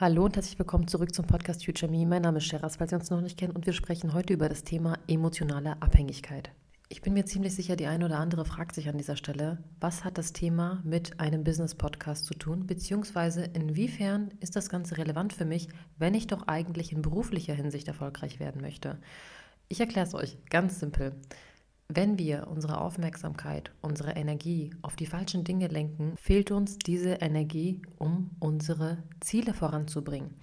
Hallo und herzlich willkommen zurück zum Podcast Future Me. Mein Name ist Sheraz, falls Sie uns noch nicht kennen, und wir sprechen heute über das Thema emotionale Abhängigkeit. Ich bin mir ziemlich sicher, die eine oder andere fragt sich an dieser Stelle, was hat das Thema mit einem Business-Podcast zu tun, beziehungsweise inwiefern ist das Ganze relevant für mich, wenn ich doch eigentlich in beruflicher Hinsicht erfolgreich werden möchte. Ich erkläre es euch ganz simpel. Wenn wir unsere Aufmerksamkeit, unsere Energie auf die falschen Dinge lenken, fehlt uns diese Energie, um unsere Ziele voranzubringen.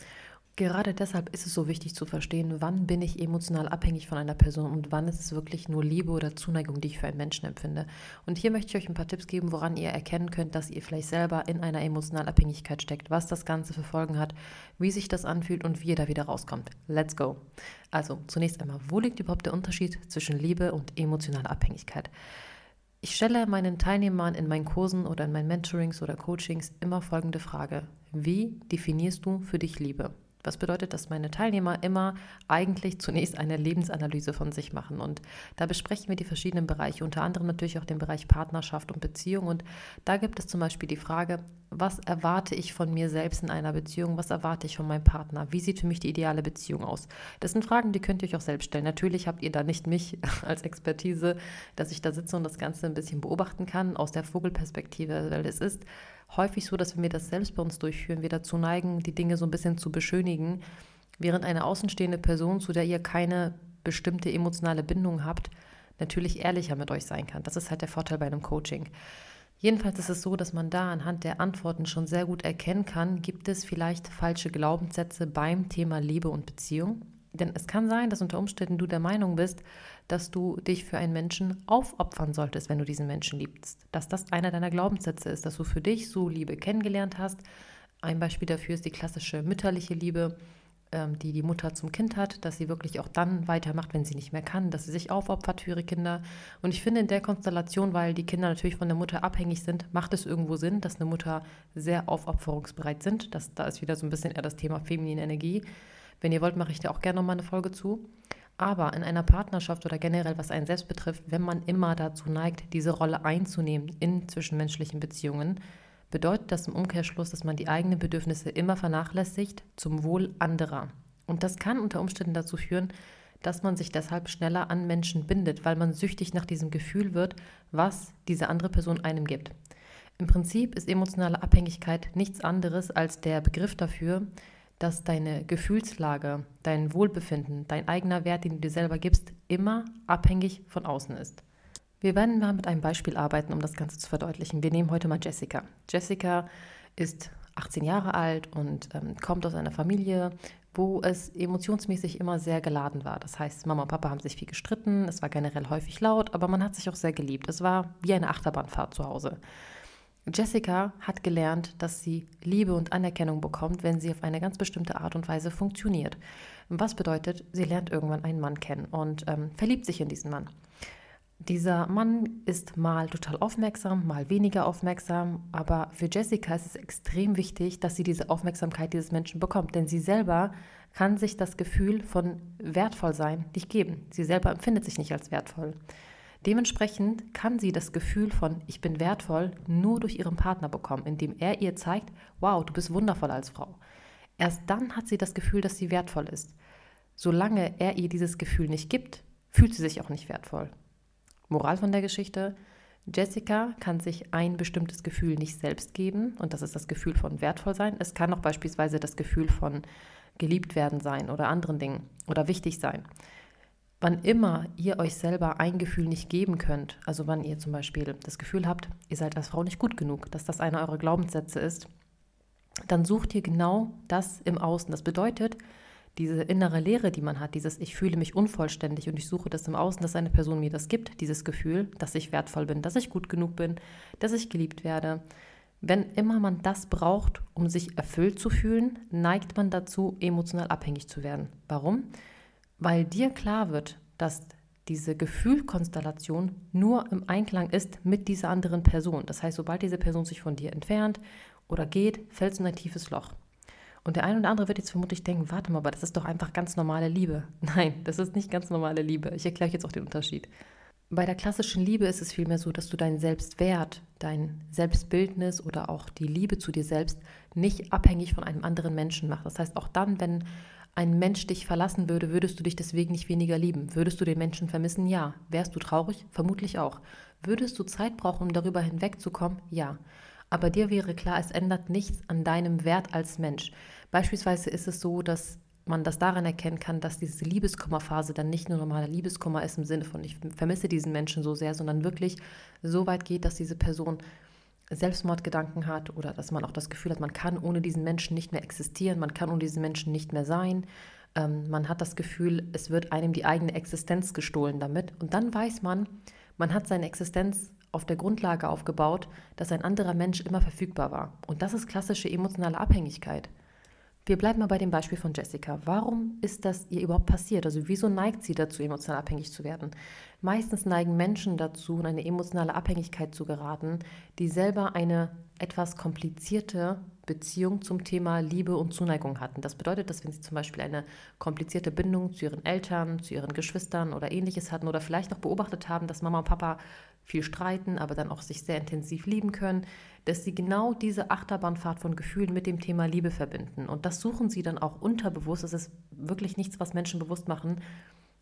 Gerade deshalb ist es so wichtig zu verstehen, wann bin ich emotional abhängig von einer Person und wann ist es wirklich nur Liebe oder Zuneigung, die ich für einen Menschen empfinde. Und hier möchte ich euch ein paar Tipps geben, woran ihr erkennen könnt, dass ihr vielleicht selber in einer emotionalen Abhängigkeit steckt, was das Ganze für Folgen hat, wie sich das anfühlt und wie ihr da wieder rauskommt. Let's go. Also zunächst einmal, wo liegt überhaupt der Unterschied zwischen Liebe und emotionaler Abhängigkeit? Ich stelle meinen Teilnehmern in meinen Kursen oder in meinen Mentorings oder Coachings immer folgende Frage. Wie definierst du für dich Liebe? Was bedeutet, dass meine Teilnehmer immer eigentlich zunächst eine Lebensanalyse von sich machen. Und da besprechen wir die verschiedenen Bereiche, unter anderem natürlich auch den Bereich Partnerschaft und Beziehung. Und da gibt es zum Beispiel die Frage, was erwarte ich von mir selbst in einer Beziehung? Was erwarte ich von meinem Partner? Wie sieht für mich die ideale Beziehung aus? Das sind Fragen, die könnt ihr euch auch selbst stellen. Natürlich habt ihr da nicht mich als Expertise, dass ich da sitze und das Ganze ein bisschen beobachten kann aus der Vogelperspektive, weil es ist häufig so, dass wenn wir das selbst bei uns durchführen, wir dazu neigen, die Dinge so ein bisschen zu beschönigen, während eine außenstehende Person, zu der ihr keine bestimmte emotionale Bindung habt, natürlich ehrlicher mit euch sein kann. Das ist halt der Vorteil bei einem Coaching. Jedenfalls ist es so, dass man da anhand der Antworten schon sehr gut erkennen kann, gibt es vielleicht falsche Glaubenssätze beim Thema Liebe und Beziehung. Denn es kann sein, dass unter Umständen du der Meinung bist, dass du dich für einen Menschen aufopfern solltest, wenn du diesen Menschen liebst. Dass das einer deiner Glaubenssätze ist, dass du für dich so Liebe kennengelernt hast. Ein Beispiel dafür ist die klassische mütterliche Liebe, ähm, die die Mutter zum Kind hat, dass sie wirklich auch dann weitermacht, wenn sie nicht mehr kann, dass sie sich aufopfert für ihre Kinder. Und ich finde in der Konstellation, weil die Kinder natürlich von der Mutter abhängig sind, macht es irgendwo Sinn, dass eine Mutter sehr aufopferungsbereit sind. Das, da ist wieder so ein bisschen eher das Thema feminine Energie. Wenn ihr wollt, mache ich da auch gerne nochmal eine Folge zu. Aber in einer Partnerschaft oder generell, was einen selbst betrifft, wenn man immer dazu neigt, diese Rolle einzunehmen in zwischenmenschlichen Beziehungen, bedeutet das im Umkehrschluss, dass man die eigenen Bedürfnisse immer vernachlässigt zum Wohl anderer. Und das kann unter Umständen dazu führen, dass man sich deshalb schneller an Menschen bindet, weil man süchtig nach diesem Gefühl wird, was diese andere Person einem gibt. Im Prinzip ist emotionale Abhängigkeit nichts anderes als der Begriff dafür, dass deine Gefühlslage, dein Wohlbefinden, dein eigener Wert, den du dir selber gibst, immer abhängig von außen ist. Wir werden mal mit einem Beispiel arbeiten, um das Ganze zu verdeutlichen. Wir nehmen heute mal Jessica. Jessica ist 18 Jahre alt und ähm, kommt aus einer Familie, wo es emotionsmäßig immer sehr geladen war. Das heißt, Mama und Papa haben sich viel gestritten, es war generell häufig laut, aber man hat sich auch sehr geliebt. Es war wie eine Achterbahnfahrt zu Hause. Jessica hat gelernt, dass sie Liebe und Anerkennung bekommt, wenn sie auf eine ganz bestimmte Art und Weise funktioniert. Was bedeutet, sie lernt irgendwann einen Mann kennen und ähm, verliebt sich in diesen Mann. Dieser Mann ist mal total aufmerksam, mal weniger aufmerksam, aber für Jessica ist es extrem wichtig, dass sie diese Aufmerksamkeit dieses Menschen bekommt, denn sie selber kann sich das Gefühl von wertvoll sein nicht geben. Sie selber empfindet sich nicht als wertvoll. Dementsprechend kann sie das Gefühl von ich bin wertvoll nur durch ihren Partner bekommen, indem er ihr zeigt, wow, du bist wundervoll als Frau. Erst dann hat sie das Gefühl, dass sie wertvoll ist. Solange er ihr dieses Gefühl nicht gibt, fühlt sie sich auch nicht wertvoll. Moral von der Geschichte, Jessica kann sich ein bestimmtes Gefühl nicht selbst geben und das ist das Gefühl von wertvoll sein. Es kann auch beispielsweise das Gefühl von geliebt werden sein oder anderen Dingen oder wichtig sein. Wann immer ihr euch selber ein Gefühl nicht geben könnt, also wann ihr zum Beispiel das Gefühl habt, ihr seid als Frau nicht gut genug, dass das einer eurer Glaubenssätze ist, dann sucht ihr genau das im Außen. Das bedeutet, diese innere Leere, die man hat, dieses Ich fühle mich unvollständig und ich suche das im Außen, dass eine Person mir das gibt, dieses Gefühl, dass ich wertvoll bin, dass ich gut genug bin, dass ich geliebt werde. Wenn immer man das braucht, um sich erfüllt zu fühlen, neigt man dazu, emotional abhängig zu werden. Warum? Weil dir klar wird, dass diese Gefühlkonstellation nur im Einklang ist mit dieser anderen Person. Das heißt, sobald diese Person sich von dir entfernt oder geht, fällst du in ein tiefes Loch. Und der eine oder andere wird jetzt vermutlich denken, warte mal, aber das ist doch einfach ganz normale Liebe. Nein, das ist nicht ganz normale Liebe. Ich erkläre euch jetzt auch den Unterschied. Bei der klassischen Liebe ist es vielmehr so, dass du deinen Selbstwert, dein Selbstbildnis oder auch die Liebe zu dir selbst nicht abhängig von einem anderen Menschen machst. Das heißt, auch dann, wenn ein Mensch dich verlassen würde, würdest du dich deswegen nicht weniger lieben. Würdest du den Menschen vermissen? Ja. Wärst du traurig? Vermutlich auch. Würdest du Zeit brauchen, um darüber hinwegzukommen? Ja. Aber dir wäre klar, es ändert nichts an deinem Wert als Mensch. Beispielsweise ist es so, dass man das daran erkennen kann, dass diese Liebeskummerphase dann nicht nur normaler Liebeskummer ist im Sinne von, ich vermisse diesen Menschen so sehr, sondern wirklich so weit geht, dass diese Person Selbstmordgedanken hat oder dass man auch das Gefühl hat, man kann ohne diesen Menschen nicht mehr existieren, man kann ohne diesen Menschen nicht mehr sein. Ähm, man hat das Gefühl, es wird einem die eigene Existenz gestohlen damit. Und dann weiß man, man hat seine Existenz auf der Grundlage aufgebaut, dass ein anderer Mensch immer verfügbar war. Und das ist klassische emotionale Abhängigkeit. Wir bleiben mal bei dem Beispiel von Jessica. Warum ist das ihr überhaupt passiert? Also wieso neigt sie dazu, emotional abhängig zu werden? Meistens neigen Menschen dazu, in eine emotionale Abhängigkeit zu geraten, die selber eine etwas komplizierte Beziehung zum Thema Liebe und Zuneigung hatten. Das bedeutet, dass wenn sie zum Beispiel eine komplizierte Bindung zu ihren Eltern, zu ihren Geschwistern oder ähnliches hatten oder vielleicht auch beobachtet haben, dass Mama und Papa viel streiten, aber dann auch sich sehr intensiv lieben können, dass sie genau diese Achterbahnfahrt von Gefühlen mit dem Thema Liebe verbinden. Und das suchen sie dann auch unterbewusst. Das ist wirklich nichts, was Menschen bewusst machen.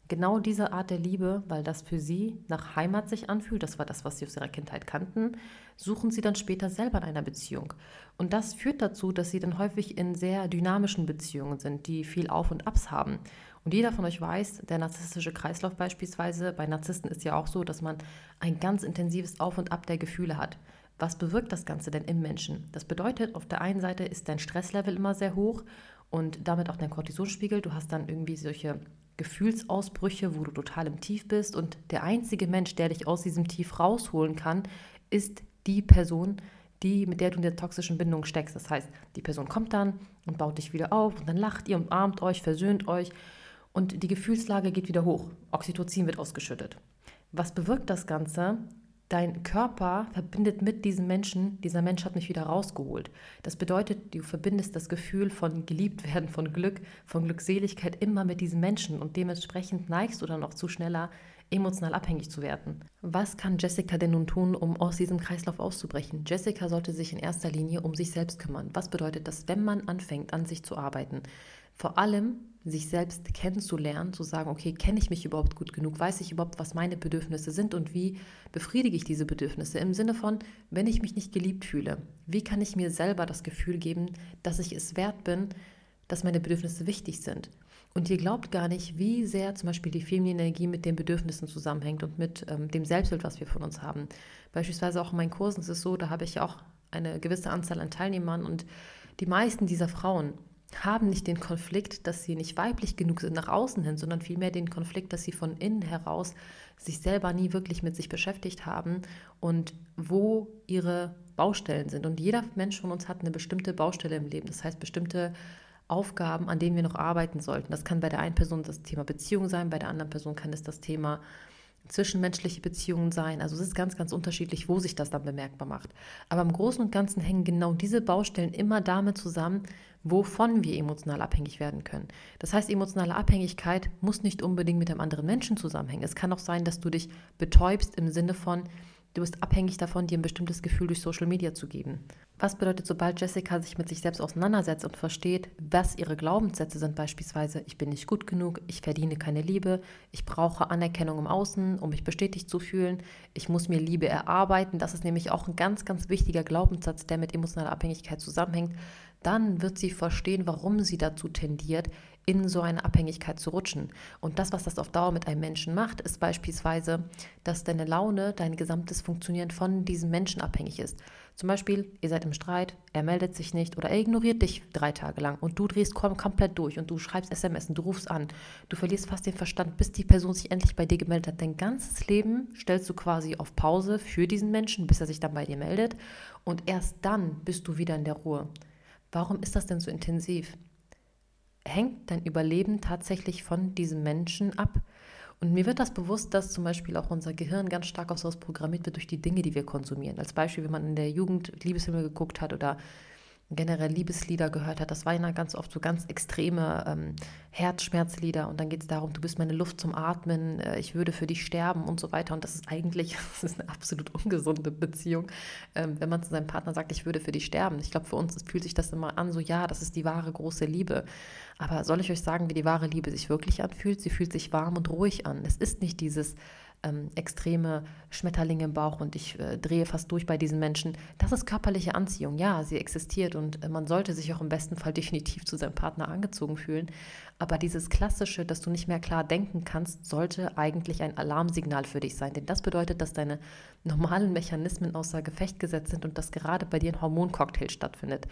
Genau diese Art der Liebe, weil das für sie nach Heimat sich anfühlt, das war das, was sie aus ihrer Kindheit kannten, suchen sie dann später selber in einer Beziehung. Und das führt dazu, dass sie dann häufig in sehr dynamischen Beziehungen sind, die viel Auf und Abs haben. Und jeder von euch weiß, der narzisstische Kreislauf beispielsweise, bei Narzissten ist ja auch so, dass man ein ganz intensives Auf und Ab der Gefühle hat. Was bewirkt das Ganze denn im Menschen? Das bedeutet, auf der einen Seite ist dein Stresslevel immer sehr hoch und damit auch dein Cortisolspiegel. Du hast dann irgendwie solche Gefühlsausbrüche, wo du total im Tief bist und der einzige Mensch, der dich aus diesem Tief rausholen kann, ist die Person, die, mit der du in der toxischen Bindung steckst. Das heißt, die Person kommt dann und baut dich wieder auf und dann lacht ihr, umarmt euch, versöhnt euch und die Gefühlslage geht wieder hoch. Oxytocin wird ausgeschüttet. Was bewirkt das Ganze? Dein Körper verbindet mit diesem Menschen, dieser Mensch hat mich wieder rausgeholt. Das bedeutet, du verbindest das Gefühl von geliebt werden, von Glück, von Glückseligkeit immer mit diesem Menschen und dementsprechend neigst du dann auch zu schneller emotional abhängig zu werden. Was kann Jessica denn nun tun, um aus diesem Kreislauf auszubrechen? Jessica sollte sich in erster Linie um sich selbst kümmern. Was bedeutet das, wenn man anfängt, an sich zu arbeiten? Vor allem sich selbst kennenzulernen, zu sagen, okay, kenne ich mich überhaupt gut genug? Weiß ich überhaupt, was meine Bedürfnisse sind und wie befriedige ich diese Bedürfnisse? Im Sinne von, wenn ich mich nicht geliebt fühle, wie kann ich mir selber das Gefühl geben, dass ich es wert bin, dass meine Bedürfnisse wichtig sind? Und ihr glaubt gar nicht, wie sehr zum Beispiel die feminine Energie mit den Bedürfnissen zusammenhängt und mit ähm, dem Selbstbild, was wir von uns haben. Beispielsweise auch in meinen Kursen ist es so, da habe ich auch eine gewisse Anzahl an Teilnehmern und die meisten dieser Frauen haben nicht den Konflikt, dass sie nicht weiblich genug sind nach außen hin, sondern vielmehr den Konflikt, dass sie von innen heraus sich selber nie wirklich mit sich beschäftigt haben und wo ihre Baustellen sind. Und jeder Mensch von uns hat eine bestimmte Baustelle im Leben, das heißt bestimmte Aufgaben, an denen wir noch arbeiten sollten. Das kann bei der einen Person das Thema Beziehung sein, bei der anderen Person kann es das Thema zwischenmenschliche Beziehungen sein. Also es ist ganz, ganz unterschiedlich, wo sich das dann bemerkbar macht. Aber im Großen und Ganzen hängen genau diese Baustellen immer damit zusammen, wovon wir emotional abhängig werden können. Das heißt, emotionale Abhängigkeit muss nicht unbedingt mit einem anderen Menschen zusammenhängen. Es kann auch sein, dass du dich betäubst im Sinne von, Du bist abhängig davon, dir ein bestimmtes Gefühl durch Social Media zu geben. Was bedeutet, sobald Jessica sich mit sich selbst auseinandersetzt und versteht, was ihre Glaubenssätze sind, beispielsweise, ich bin nicht gut genug, ich verdiene keine Liebe, ich brauche Anerkennung im Außen, um mich bestätigt zu fühlen, ich muss mir Liebe erarbeiten, das ist nämlich auch ein ganz, ganz wichtiger Glaubenssatz, der mit emotionaler Abhängigkeit zusammenhängt, dann wird sie verstehen, warum sie dazu tendiert, in so eine Abhängigkeit zu rutschen. Und das, was das auf Dauer mit einem Menschen macht, ist beispielsweise, dass deine Laune, dein gesamtes Funktionieren von diesem Menschen abhängig ist. Zum Beispiel, ihr seid im Streit, er meldet sich nicht oder er ignoriert dich drei Tage lang und du drehst kom komplett durch und du schreibst SMS und du rufst an. Du verlierst fast den Verstand, bis die Person sich endlich bei dir gemeldet hat. Dein ganzes Leben stellst du quasi auf Pause für diesen Menschen, bis er sich dann bei dir meldet und erst dann bist du wieder in der Ruhe. Warum ist das denn so intensiv? Hängt dein Überleben tatsächlich von diesem Menschen ab. Und mir wird das bewusst, dass zum Beispiel auch unser Gehirn ganz stark auf sowas programmiert wird durch die Dinge, die wir konsumieren. Als Beispiel, wenn man in der Jugend Liebesfilme geguckt hat oder generell Liebeslieder gehört hat. Das waren ja ganz oft so ganz extreme ähm, Herzschmerzlieder und dann geht es darum, du bist meine Luft zum Atmen, äh, ich würde für dich sterben und so weiter. Und das ist eigentlich, das ist eine absolut ungesunde Beziehung, ähm, wenn man zu seinem Partner sagt, ich würde für dich sterben. Ich glaube, für uns fühlt sich das immer an, so ja, das ist die wahre große Liebe. Aber soll ich euch sagen, wie die wahre Liebe sich wirklich anfühlt? Sie fühlt sich warm und ruhig an. Es ist nicht dieses ähm, extreme Schmetterlinge im Bauch und ich äh, drehe fast durch bei diesen Menschen. Das ist körperliche Anziehung. Ja, sie existiert und äh, man sollte sich auch im besten Fall definitiv zu seinem Partner angezogen fühlen. Aber dieses klassische, dass du nicht mehr klar denken kannst, sollte eigentlich ein Alarmsignal für dich sein. Denn das bedeutet, dass deine normalen Mechanismen außer Gefecht gesetzt sind und dass gerade bei dir ein Hormoncocktail stattfindet.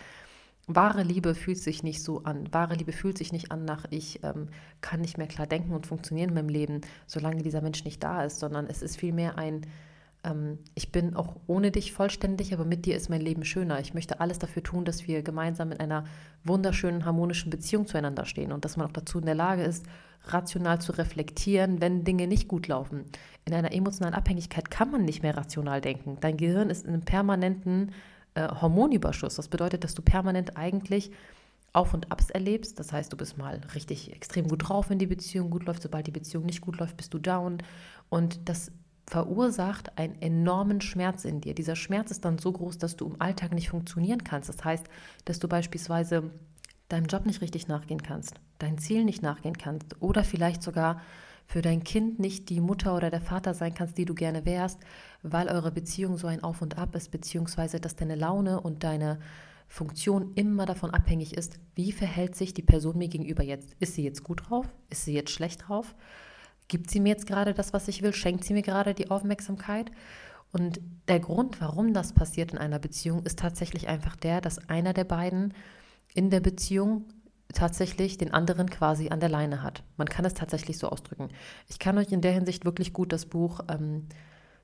Wahre Liebe fühlt sich nicht so an. Wahre Liebe fühlt sich nicht an nach, ich ähm, kann nicht mehr klar denken und funktionieren in meinem Leben, solange dieser Mensch nicht da ist, sondern es ist vielmehr ein, ähm, ich bin auch ohne dich vollständig, aber mit dir ist mein Leben schöner. Ich möchte alles dafür tun, dass wir gemeinsam in einer wunderschönen, harmonischen Beziehung zueinander stehen und dass man auch dazu in der Lage ist, rational zu reflektieren, wenn Dinge nicht gut laufen. In einer emotionalen Abhängigkeit kann man nicht mehr rational denken. Dein Gehirn ist in einem permanenten äh, Hormonüberschuss. Das bedeutet, dass du permanent eigentlich Auf und Abs erlebst. Das heißt, du bist mal richtig extrem gut drauf, wenn die Beziehung gut läuft. Sobald die Beziehung nicht gut läuft, bist du down. Und das verursacht einen enormen Schmerz in dir. Dieser Schmerz ist dann so groß, dass du im Alltag nicht funktionieren kannst. Das heißt, dass du beispielsweise deinem Job nicht richtig nachgehen kannst, dein Ziel nicht nachgehen kannst oder vielleicht sogar für dein Kind nicht die Mutter oder der Vater sein kannst, die du gerne wärst, weil eure Beziehung so ein Auf und Ab ist, beziehungsweise dass deine Laune und deine Funktion immer davon abhängig ist, wie verhält sich die Person mir gegenüber jetzt. Ist sie jetzt gut drauf? Ist sie jetzt schlecht drauf? Gibt sie mir jetzt gerade das, was ich will? Schenkt sie mir gerade die Aufmerksamkeit? Und der Grund, warum das passiert in einer Beziehung, ist tatsächlich einfach der, dass einer der beiden in der Beziehung tatsächlich den anderen quasi an der Leine hat. Man kann es tatsächlich so ausdrücken. Ich kann euch in der Hinsicht wirklich gut das Buch ähm,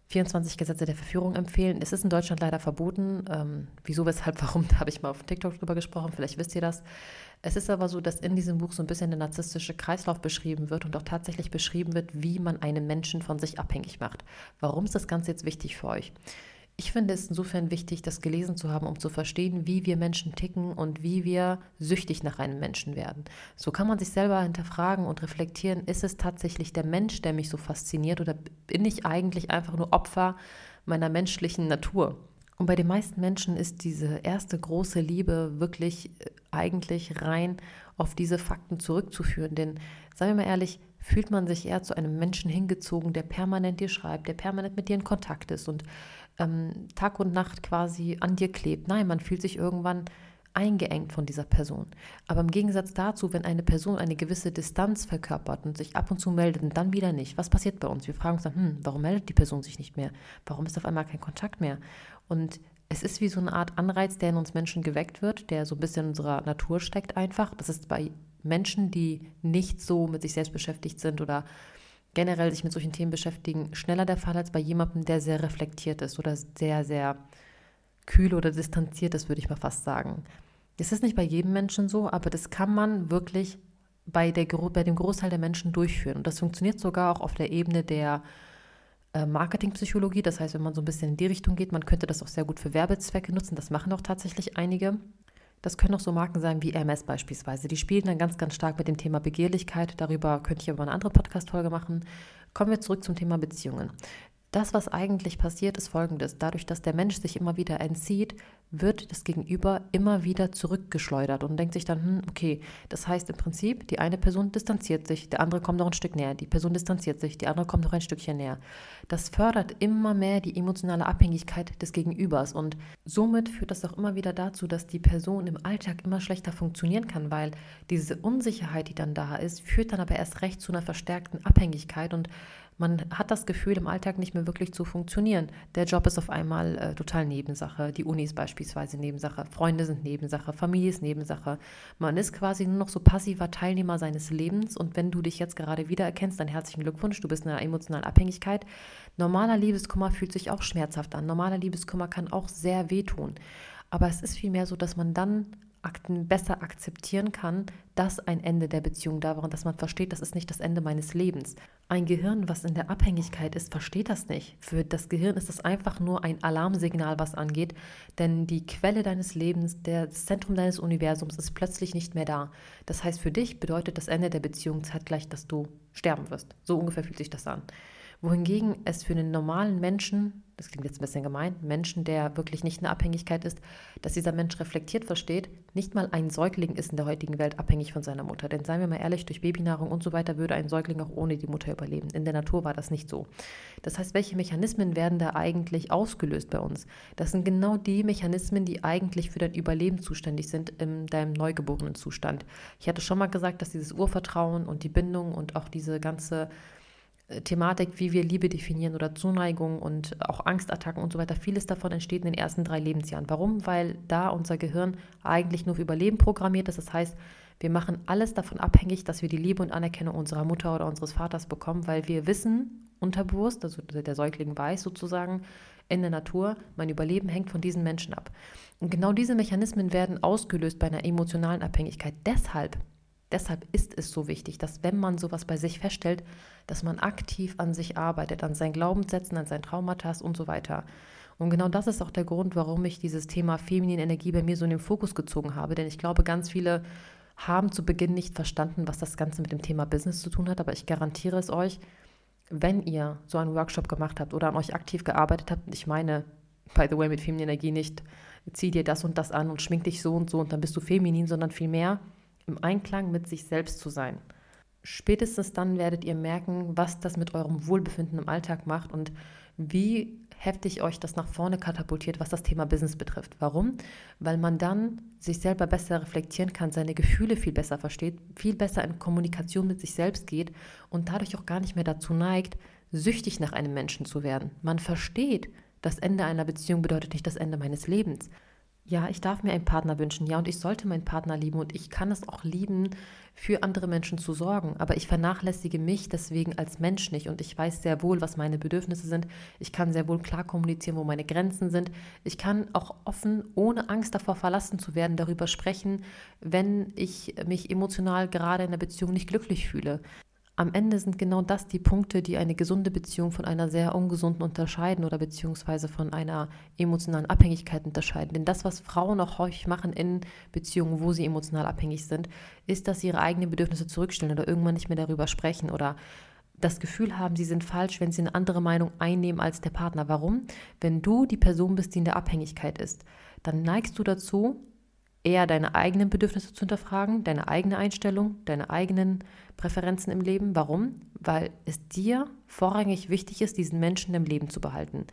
24 Gesetze der Verführung empfehlen. Es ist in Deutschland leider verboten. Ähm, wieso, weshalb, warum, da habe ich mal auf TikTok drüber gesprochen. Vielleicht wisst ihr das. Es ist aber so, dass in diesem Buch so ein bisschen der narzisstische Kreislauf beschrieben wird und auch tatsächlich beschrieben wird, wie man einen Menschen von sich abhängig macht. Warum ist das Ganze jetzt wichtig für euch? Ich finde es insofern wichtig, das gelesen zu haben, um zu verstehen, wie wir Menschen ticken und wie wir süchtig nach einem Menschen werden. So kann man sich selber hinterfragen und reflektieren, ist es tatsächlich der Mensch, der mich so fasziniert oder bin ich eigentlich einfach nur Opfer meiner menschlichen Natur? Und bei den meisten Menschen ist diese erste große Liebe wirklich äh, eigentlich rein auf diese Fakten zurückzuführen. Denn, seien wir mal ehrlich, fühlt man sich eher zu einem Menschen hingezogen, der permanent dir schreibt, der permanent mit dir in Kontakt ist und ähm, Tag und Nacht quasi an dir klebt. Nein, man fühlt sich irgendwann eingeengt von dieser Person. Aber im Gegensatz dazu, wenn eine Person eine gewisse Distanz verkörpert und sich ab und zu meldet und dann wieder nicht, was passiert bei uns? Wir fragen uns dann, hm, warum meldet die Person sich nicht mehr? Warum ist auf einmal kein Kontakt mehr? Und es ist wie so eine Art Anreiz, der in uns Menschen geweckt wird, der so ein bisschen in unserer Natur steckt einfach. Das ist bei Menschen, die nicht so mit sich selbst beschäftigt sind oder generell sich mit solchen Themen beschäftigen, schneller der Fall als bei jemandem, der sehr reflektiert ist oder sehr, sehr kühl oder distanziert ist, würde ich mal fast sagen. Das ist nicht bei jedem Menschen so, aber das kann man wirklich bei, der, bei dem Großteil der Menschen durchführen. Und das funktioniert sogar auch auf der Ebene der äh, Marketingpsychologie. Das heißt, wenn man so ein bisschen in die Richtung geht, man könnte das auch sehr gut für Werbezwecke nutzen. Das machen auch tatsächlich einige. Das können auch so Marken sein wie MS beispielsweise. Die spielen dann ganz, ganz stark mit dem Thema Begehrlichkeit. Darüber könnte ich aber eine andere Podcast-Folge machen. Kommen wir zurück zum Thema Beziehungen. Das, was eigentlich passiert, ist folgendes. Dadurch, dass der Mensch sich immer wieder entzieht, wird das Gegenüber immer wieder zurückgeschleudert und denkt sich dann, hm, okay, das heißt im Prinzip, die eine Person distanziert sich, der andere kommt noch ein Stück näher, die Person distanziert sich, die andere kommt noch ein Stückchen näher. Das fördert immer mehr die emotionale Abhängigkeit des Gegenübers und somit führt das auch immer wieder dazu, dass die Person im Alltag immer schlechter funktionieren kann, weil diese Unsicherheit, die dann da ist, führt dann aber erst recht zu einer verstärkten Abhängigkeit und man hat das Gefühl, im Alltag nicht mehr wirklich zu funktionieren. Der Job ist auf einmal äh, total Nebensache, die Uni ist beispielsweise Nebensache, Freunde sind Nebensache, Familie ist Nebensache. Man ist quasi nur noch so passiver Teilnehmer seines Lebens und wenn du dich jetzt gerade wiedererkennst, dann herzlichen Glückwunsch, du bist in einer emotionalen Abhängigkeit. Normaler Liebeskummer fühlt sich auch schmerzhaft an. Normaler Liebeskummer kann auch sehr wehtun. Aber es ist vielmehr so, dass man dann besser akzeptieren kann, dass ein Ende der Beziehung da war und dass man versteht, das ist nicht das Ende meines Lebens. Ein Gehirn, was in der Abhängigkeit ist, versteht das nicht. Für das Gehirn ist das einfach nur ein Alarmsignal, was angeht, denn die Quelle deines Lebens, das Zentrum deines Universums ist plötzlich nicht mehr da. Das heißt, für dich bedeutet das Ende der Beziehung zeitgleich, dass du sterben wirst. So ungefähr fühlt sich das an wohingegen es für einen normalen Menschen, das klingt jetzt ein bisschen gemein, Menschen, der wirklich nicht in der Abhängigkeit ist, dass dieser Mensch reflektiert versteht, nicht mal ein Säugling ist in der heutigen Welt abhängig von seiner Mutter. Denn seien wir mal ehrlich, durch Babynahrung und so weiter würde ein Säugling auch ohne die Mutter überleben. In der Natur war das nicht so. Das heißt, welche Mechanismen werden da eigentlich ausgelöst bei uns? Das sind genau die Mechanismen, die eigentlich für dein Überleben zuständig sind in deinem neugeborenen Zustand. Ich hatte schon mal gesagt, dass dieses Urvertrauen und die Bindung und auch diese ganze Thematik, wie wir Liebe definieren oder Zuneigung und auch Angstattacken und so weiter, vieles davon entsteht in den ersten drei Lebensjahren. Warum? Weil da unser Gehirn eigentlich nur für Überleben programmiert ist. Das heißt, wir machen alles davon abhängig, dass wir die Liebe und Anerkennung unserer Mutter oder unseres Vaters bekommen, weil wir wissen, unterbewusst, also der Säugling weiß sozusagen in der Natur, mein Überleben hängt von diesen Menschen ab. Und genau diese Mechanismen werden ausgelöst bei einer emotionalen Abhängigkeit. Deshalb Deshalb ist es so wichtig, dass wenn man sowas bei sich feststellt, dass man aktiv an sich arbeitet, an seinen Glaubenssätzen, an seinen Traumata und so weiter. Und genau das ist auch der Grund, warum ich dieses Thema feminine Energie bei mir so in den Fokus gezogen habe. Denn ich glaube, ganz viele haben zu Beginn nicht verstanden, was das Ganze mit dem Thema Business zu tun hat. Aber ich garantiere es euch, wenn ihr so einen Workshop gemacht habt oder an euch aktiv gearbeitet habt, ich meine, by the way, mit feminine Energie nicht, zieh dir das und das an und schmink dich so und so und dann bist du feminin, sondern vielmehr, im Einklang mit sich selbst zu sein. Spätestens dann werdet ihr merken, was das mit eurem Wohlbefinden im Alltag macht und wie heftig euch das nach vorne katapultiert, was das Thema Business betrifft. Warum? Weil man dann sich selber besser reflektieren kann, seine Gefühle viel besser versteht, viel besser in Kommunikation mit sich selbst geht und dadurch auch gar nicht mehr dazu neigt, süchtig nach einem Menschen zu werden. Man versteht, das Ende einer Beziehung bedeutet nicht das Ende meines Lebens. Ja, ich darf mir einen Partner wünschen, ja, und ich sollte meinen Partner lieben und ich kann es auch lieben, für andere Menschen zu sorgen. Aber ich vernachlässige mich deswegen als Mensch nicht und ich weiß sehr wohl, was meine Bedürfnisse sind. Ich kann sehr wohl klar kommunizieren, wo meine Grenzen sind. Ich kann auch offen, ohne Angst davor verlassen zu werden, darüber sprechen, wenn ich mich emotional gerade in der Beziehung nicht glücklich fühle am Ende sind genau das die Punkte, die eine gesunde Beziehung von einer sehr ungesunden unterscheiden oder beziehungsweise von einer emotionalen Abhängigkeit unterscheiden. Denn das, was Frauen auch häufig machen in Beziehungen, wo sie emotional abhängig sind, ist, dass sie ihre eigenen Bedürfnisse zurückstellen oder irgendwann nicht mehr darüber sprechen oder das Gefühl haben, sie sind falsch, wenn sie eine andere Meinung einnehmen als der Partner. Warum? Wenn du die Person bist, die in der Abhängigkeit ist, dann neigst du dazu, eher deine eigenen Bedürfnisse zu hinterfragen, deine eigene Einstellung, deine eigenen Präferenzen im Leben. Warum? Weil es dir vorrangig wichtig ist, diesen Menschen im Leben zu behalten.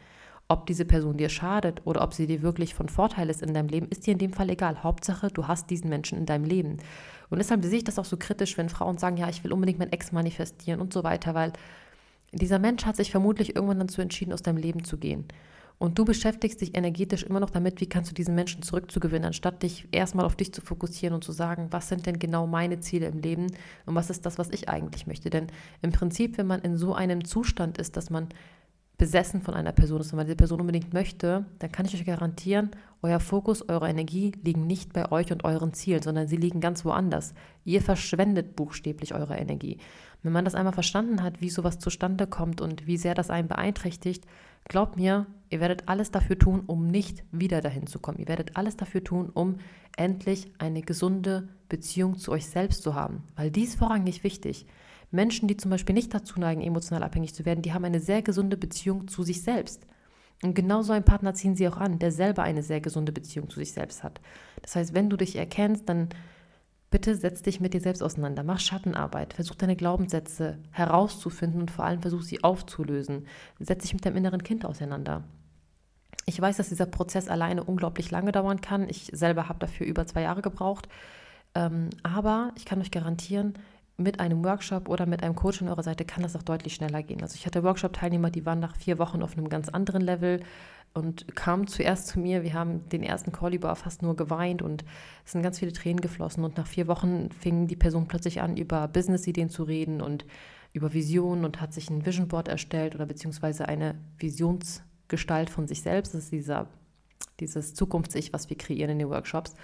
Ob diese Person dir schadet oder ob sie dir wirklich von Vorteil ist in deinem Leben, ist dir in dem Fall egal. Hauptsache, du hast diesen Menschen in deinem Leben. Und deshalb sehe ich das auch so kritisch, wenn Frauen sagen, ja, ich will unbedingt meinen Ex manifestieren und so weiter, weil dieser Mensch hat sich vermutlich irgendwann dazu entschieden, aus deinem Leben zu gehen. Und du beschäftigst dich energetisch immer noch damit, wie kannst du diesen Menschen zurückzugewinnen, anstatt dich erstmal auf dich zu fokussieren und zu sagen, was sind denn genau meine Ziele im Leben und was ist das, was ich eigentlich möchte. Denn im Prinzip, wenn man in so einem Zustand ist, dass man besessen von einer Person ist und man diese Person unbedingt möchte, dann kann ich euch garantieren, euer Fokus, eure Energie liegen nicht bei euch und euren Zielen, sondern sie liegen ganz woanders. Ihr verschwendet buchstäblich eure Energie. Wenn man das einmal verstanden hat, wie sowas zustande kommt und wie sehr das einen beeinträchtigt, glaubt mir, ihr werdet alles dafür tun, um nicht wieder dahin zu kommen. Ihr werdet alles dafür tun, um endlich eine gesunde Beziehung zu euch selbst zu haben, weil dies vorrangig wichtig. Menschen, die zum Beispiel nicht dazu neigen, emotional abhängig zu werden, die haben eine sehr gesunde Beziehung zu sich selbst. Und genau so einen Partner ziehen sie auch an, der selber eine sehr gesunde Beziehung zu sich selbst hat. Das heißt, wenn du dich erkennst, dann Bitte setz dich mit dir selbst auseinander, mach Schattenarbeit, versuch deine Glaubenssätze herauszufinden und vor allem versuch sie aufzulösen. Setz dich mit deinem inneren Kind auseinander. Ich weiß, dass dieser Prozess alleine unglaublich lange dauern kann. Ich selber habe dafür über zwei Jahre gebraucht. Ähm, aber ich kann euch garantieren, mit einem Workshop oder mit einem Coach an eurer Seite kann das auch deutlich schneller gehen. Also ich hatte Workshop-Teilnehmer, die waren nach vier Wochen auf einem ganz anderen Level und kam zuerst zu mir. Wir haben den ersten Call über fast nur geweint und es sind ganz viele Tränen geflossen. Und nach vier Wochen fing die Person plötzlich an, über Business-Ideen zu reden und über Visionen und hat sich ein Vision Board erstellt oder beziehungsweise eine Visionsgestalt von sich selbst. Das ist dieser, dieses Zukunfts-Ich, was wir kreieren in den Workshops.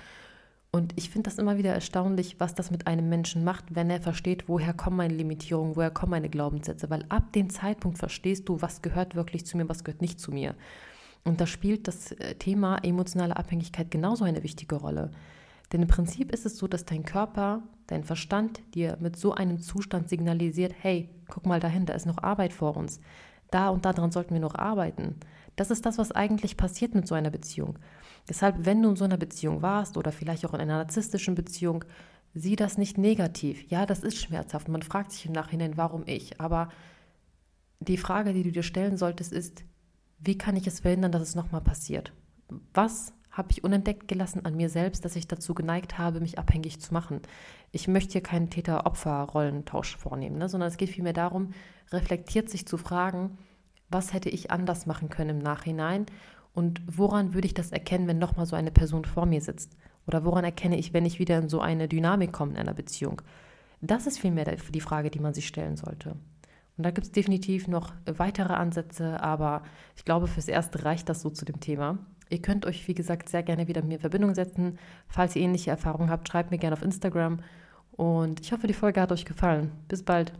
Und ich finde das immer wieder erstaunlich, was das mit einem Menschen macht, wenn er versteht, woher kommen meine Limitierungen, woher kommen meine Glaubenssätze. Weil ab dem Zeitpunkt verstehst du, was gehört wirklich zu mir, was gehört nicht zu mir. Und da spielt das äh, Thema emotionale Abhängigkeit genauso eine wichtige Rolle. Denn im Prinzip ist es so, dass dein Körper, dein Verstand dir mit so einem Zustand signalisiert, hey, guck mal dahin, da ist noch Arbeit vor uns. Da und daran sollten wir noch arbeiten. Das ist das, was eigentlich passiert mit so einer Beziehung. Deshalb, wenn du in so einer Beziehung warst oder vielleicht auch in einer narzisstischen Beziehung, sieh das nicht negativ. Ja, das ist schmerzhaft. Man fragt sich im Nachhinein, warum ich. Aber die Frage, die du dir stellen solltest, ist, wie kann ich es verhindern, dass es nochmal passiert? Was habe ich unentdeckt gelassen an mir selbst, dass ich dazu geneigt habe, mich abhängig zu machen? Ich möchte hier keinen Täter-Opfer-Rollentausch vornehmen, ne? sondern es geht vielmehr darum, reflektiert sich zu fragen, was hätte ich anders machen können im Nachhinein und woran würde ich das erkennen, wenn nochmal so eine Person vor mir sitzt? Oder woran erkenne ich, wenn ich wieder in so eine Dynamik komme in einer Beziehung? Das ist vielmehr die Frage, die man sich stellen sollte. Und da gibt es definitiv noch weitere Ansätze, aber ich glaube, fürs Erste reicht das so zu dem Thema. Ihr könnt euch, wie gesagt, sehr gerne wieder mit mir in Verbindung setzen. Falls ihr ähnliche Erfahrungen habt, schreibt mir gerne auf Instagram. Und ich hoffe, die Folge hat euch gefallen. Bis bald.